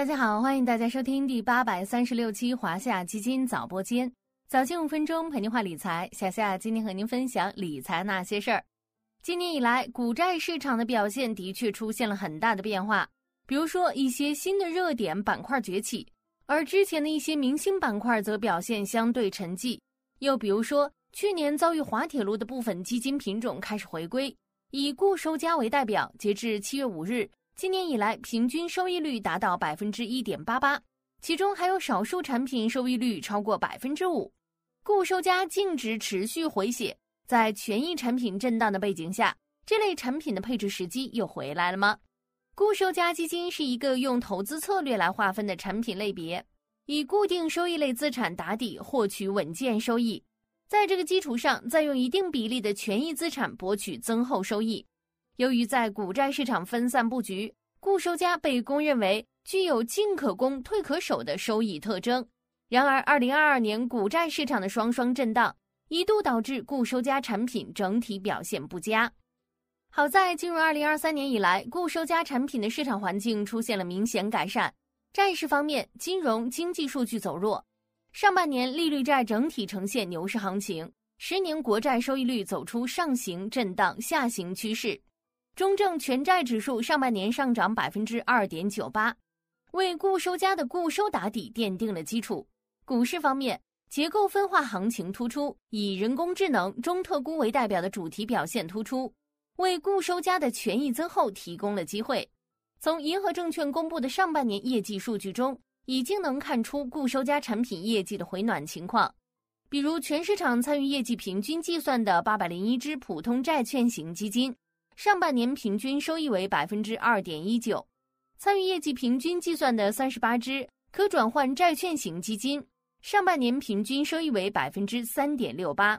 大家好，欢迎大家收听第八百三十六期华夏基金早播间，早间五分钟陪您话理财。小夏今天和您分享理财那些事儿。今年以来，股债市场的表现的确出现了很大的变化，比如说一些新的热点板块崛起，而之前的一些明星板块则表现相对沉寂。又比如说，去年遭遇滑铁卢的部分基金品种开始回归，以固收加为代表，截至七月五日。今年以来，平均收益率达到百分之一点八八，其中还有少数产品收益率超过百分之五。固收加净值持续回血，在权益产品震荡的背景下，这类产品的配置时机又回来了吗？固收加基金是一个用投资策略来划分的产品类别，以固定收益类资产打底，获取稳健收益，在这个基础上，再用一定比例的权益资产博取增厚收益。由于在股债市场分散布局，固收加被公认为具有进可攻、退可守的收益特征。然而，二零二二年股债市场的双双震荡，一度导致固收加产品整体表现不佳。好在进入二零二三年以来，固收加产品的市场环境出现了明显改善。债市方面，金融经济数据走弱，上半年利率债整体呈现牛市行情，十年国债收益率走出上行震荡下行趋势。中证全债指数上半年上涨百分之二点九八，为固收加的固收打底奠定了基础。股市方面，结构分化行情突出，以人工智能、中特估为代表的主题表现突出，为固收加的权益增厚提供了机会。从银河证券公布的上半年业绩数据中，已经能看出固收加产品业绩的回暖情况，比如全市场参与业绩平均计算的八百零一只普通债券型基金。上半年平均收益为百分之二点一九，参与业绩平均计算的三十八只可转换债券型基金，上半年平均收益为百分之三点六八。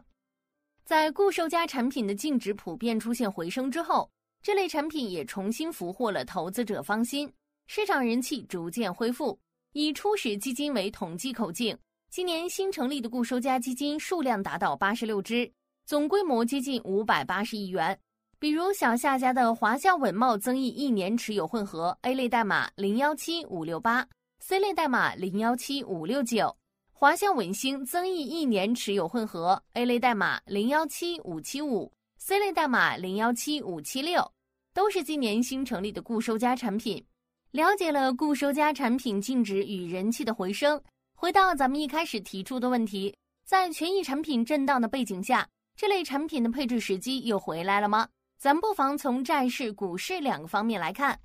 在固收加产品的净值普遍出现回升之后，这类产品也重新俘获了投资者芳心，市场人气逐渐恢复。以初始基金为统计口径，今年新成立的固收加基金数量达到八十六只，总规模接近五百八十亿元。比如小夏家的华夏稳茂增益一年持有混合 A 类代码零幺七五六八，C 类代码零幺七五六九；华夏稳兴增益一年持有混合 A 类代码零幺七五七五，C 类代码零幺七五七六，都是今年新成立的固收加产品。了解了固收加产品净值与人气的回升，回到咱们一开始提出的问题，在权益产品震荡的背景下，这类产品的配置时机又回来了吗？咱不妨从债市、股市两个方面来看。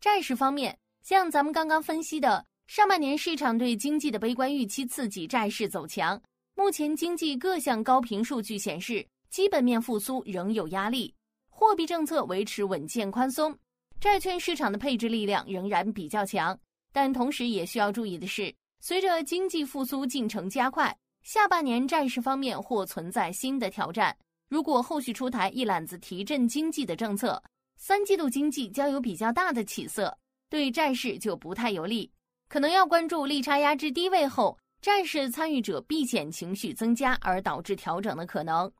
债市方面，像咱们刚刚分析的，上半年市场对经济的悲观预期刺激债市走强。目前经济各项高频数据显示，基本面复苏仍有压力，货币政策维持稳健宽松，债券市场的配置力量仍然比较强。但同时也需要注意的是，随着经济复苏进程加快，下半年债市方面或存在新的挑战。如果后续出台一揽子提振经济的政策，三季度经济将有比较大的起色，对债市就不太有利，可能要关注利差压制低位后，债市参与者避险情绪增加而导致调整的可能。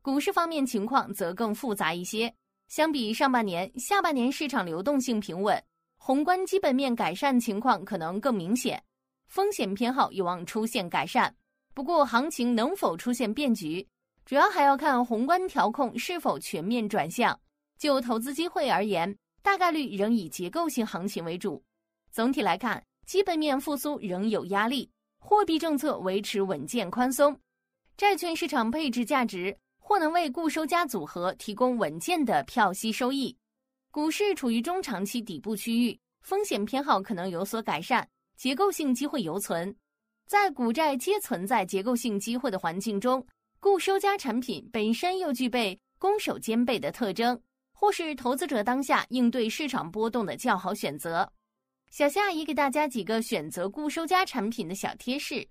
股市方面情况则更复杂一些，相比上半年，下半年市场流动性平稳，宏观基本面改善情况可能更明显，风险偏好有望出现改善。不过，行情能否出现变局？主要还要看宏观调控是否全面转向。就投资机会而言，大概率仍以结构性行情为主。总体来看，基本面复苏仍有压力，货币政策维持稳健宽松，债券市场配置价值或能为固收加组合提供稳健的票息收益。股市处于中长期底部区域，风险偏好可能有所改善，结构性机会犹存。在股债皆存在结构性机会的环境中。固收加产品本身又具备攻守兼备的特征，或是投资者当下应对市场波动的较好选择。小夏也给大家几个选择固收加产品的小贴士。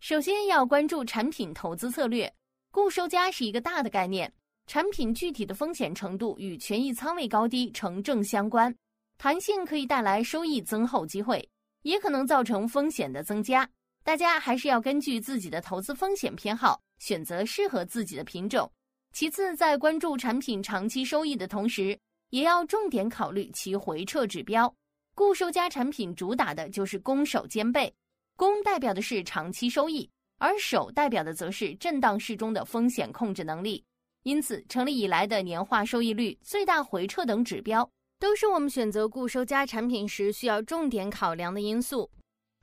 首先要关注产品投资策略。固收加是一个大的概念，产品具体的风险程度与权益仓位高低成正相关。弹性可以带来收益增厚机会，也可能造成风险的增加。大家还是要根据自己的投资风险偏好。选择适合自己的品种。其次，在关注产品长期收益的同时，也要重点考虑其回撤指标。固收加产品主打的就是攻守兼备，攻代表的是长期收益，而守代表的则是震荡市中的风险控制能力。因此，成立以来的年化收益率、最大回撤等指标，都是我们选择固收加产品时需要重点考量的因素。